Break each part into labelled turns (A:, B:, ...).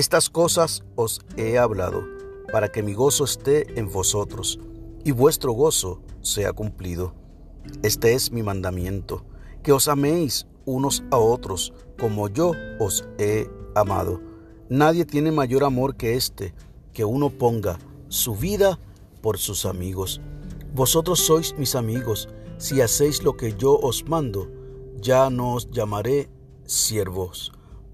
A: Estas cosas os he hablado, para que mi gozo esté en vosotros, y vuestro gozo sea cumplido. Este es mi mandamiento, que os améis unos a otros, como yo os he amado. Nadie tiene mayor amor que este, que uno ponga su vida por sus amigos. Vosotros sois mis amigos, si hacéis lo que yo os mando, ya no os llamaré siervos,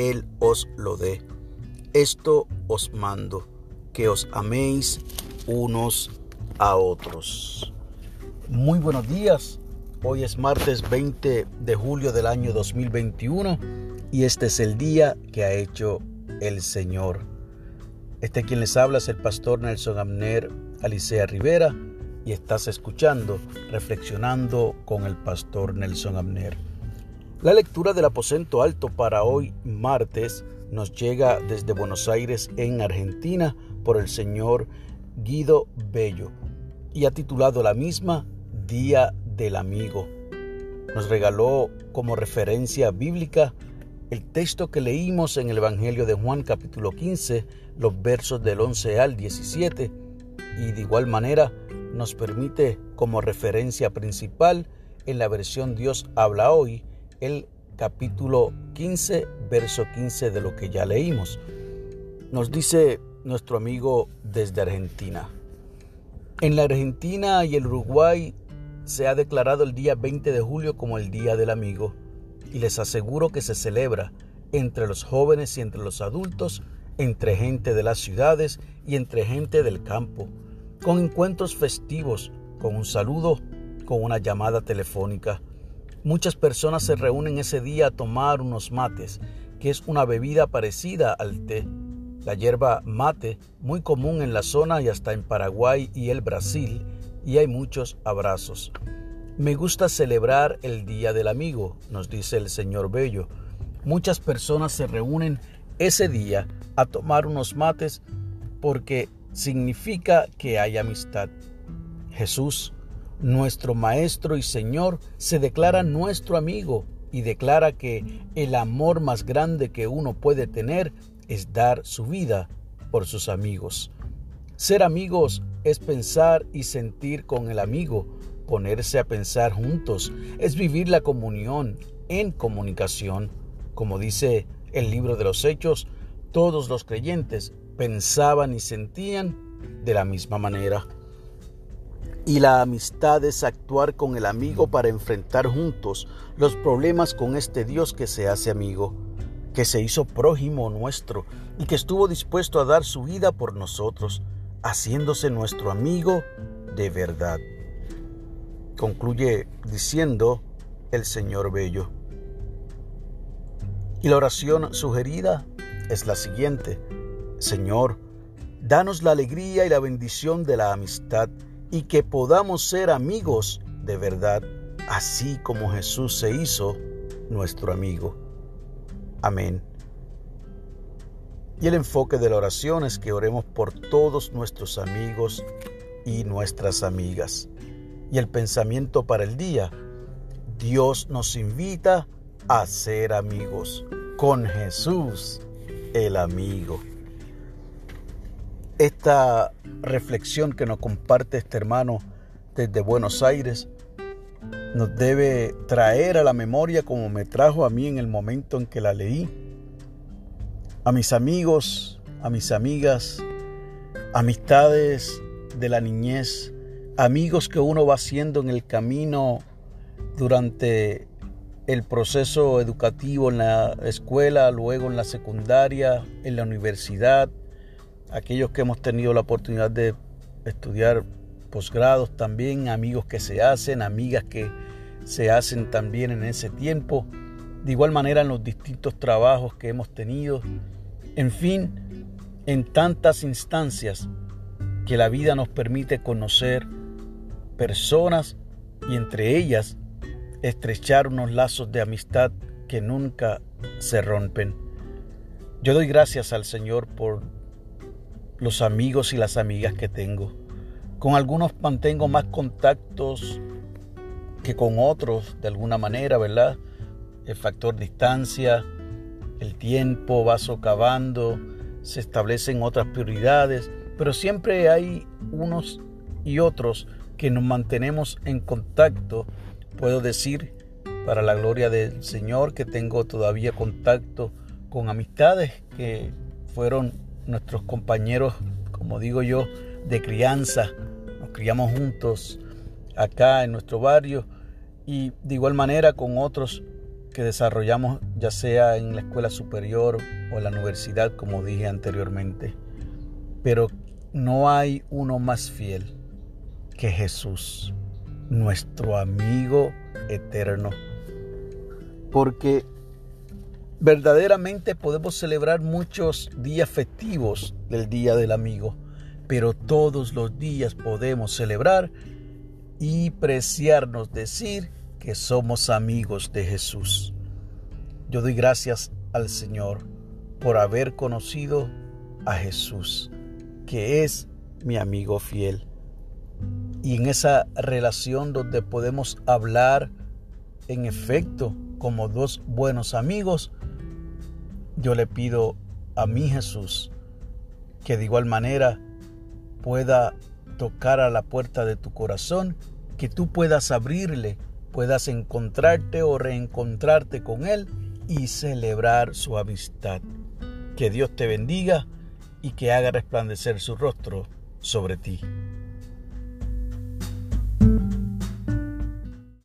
A: Él os lo dé. Esto os mando, que os améis unos a otros. Muy buenos días. Hoy es martes 20 de julio del año 2021 y este es el día que ha hecho el Señor. Este quien les habla es el pastor Nelson Amner Alicea Rivera y estás escuchando Reflexionando con el pastor Nelson Amner. La lectura del aposento alto para hoy martes nos llega desde Buenos Aires en Argentina por el señor Guido Bello y ha titulado la misma Día del Amigo. Nos regaló como referencia bíblica el texto que leímos en el Evangelio de Juan capítulo 15, los versos del 11 al 17, y de igual manera nos permite como referencia principal en la versión Dios habla hoy el capítulo 15, verso 15 de lo que ya leímos. Nos dice nuestro amigo desde Argentina. En la Argentina y el Uruguay se ha declarado el día 20 de julio como el Día del Amigo y les aseguro que se celebra entre los jóvenes y entre los adultos, entre gente de las ciudades y entre gente del campo, con encuentros festivos, con un saludo, con una llamada telefónica. Muchas personas se reúnen ese día a tomar unos mates, que es una bebida parecida al té. La hierba mate, muy común en la zona y hasta en Paraguay y el Brasil, y hay muchos abrazos. Me gusta celebrar el Día del Amigo, nos dice el señor Bello. Muchas personas se reúnen ese día a tomar unos mates porque significa que hay amistad. Jesús nuestro Maestro y Señor se declara nuestro amigo y declara que el amor más grande que uno puede tener es dar su vida por sus amigos. Ser amigos es pensar y sentir con el amigo, ponerse a pensar juntos, es vivir la comunión en comunicación. Como dice el libro de los Hechos, todos los creyentes pensaban y sentían de la misma manera. Y la amistad es actuar con el amigo para enfrentar juntos los problemas con este Dios que se hace amigo, que se hizo prójimo nuestro y que estuvo dispuesto a dar su vida por nosotros, haciéndose nuestro amigo de verdad. Concluye diciendo el Señor Bello. Y la oración sugerida es la siguiente. Señor, danos la alegría y la bendición de la amistad y que podamos ser amigos de verdad, así como Jesús se hizo nuestro amigo. Amén. Y el enfoque de la oración es que oremos por todos nuestros amigos y nuestras amigas. Y el pensamiento para el día, Dios nos invita a ser amigos con Jesús, el amigo. Esta reflexión que nos comparte este hermano desde Buenos Aires nos debe traer a la memoria como me trajo a mí en el momento en que la leí. A mis amigos, a mis amigas, amistades de la niñez, amigos que uno va haciendo en el camino durante el proceso educativo en la escuela, luego en la secundaria, en la universidad, aquellos que hemos tenido la oportunidad de estudiar posgrados también, amigos que se hacen, amigas que se hacen también en ese tiempo, de igual manera en los distintos trabajos que hemos tenido, en fin, en tantas instancias que la vida nos permite conocer personas y entre ellas estrechar unos lazos de amistad que nunca se rompen. Yo doy gracias al Señor por los amigos y las amigas que tengo. Con algunos mantengo más contactos que con otros, de alguna manera, ¿verdad? El factor distancia, el tiempo va socavando, se establecen otras prioridades, pero siempre hay unos y otros que nos mantenemos en contacto. Puedo decir, para la gloria del Señor, que tengo todavía contacto con amistades que fueron nuestros compañeros, como digo yo, de crianza. Nos criamos juntos acá en nuestro barrio y de igual manera con otros que desarrollamos ya sea en la escuela superior o en la universidad, como dije anteriormente. Pero no hay uno más fiel que Jesús, nuestro amigo eterno. Porque Verdaderamente podemos celebrar muchos días festivos del Día del Amigo, pero todos los días podemos celebrar y preciarnos decir que somos amigos de Jesús. Yo doy gracias al Señor por haber conocido a Jesús, que es mi amigo fiel. Y en esa relación donde podemos hablar en efecto como dos buenos amigos, yo le pido a mi Jesús que de igual manera pueda tocar a la puerta de tu corazón, que tú puedas abrirle, puedas encontrarte o reencontrarte con Él y celebrar su amistad. Que Dios te bendiga y que haga resplandecer su rostro sobre ti.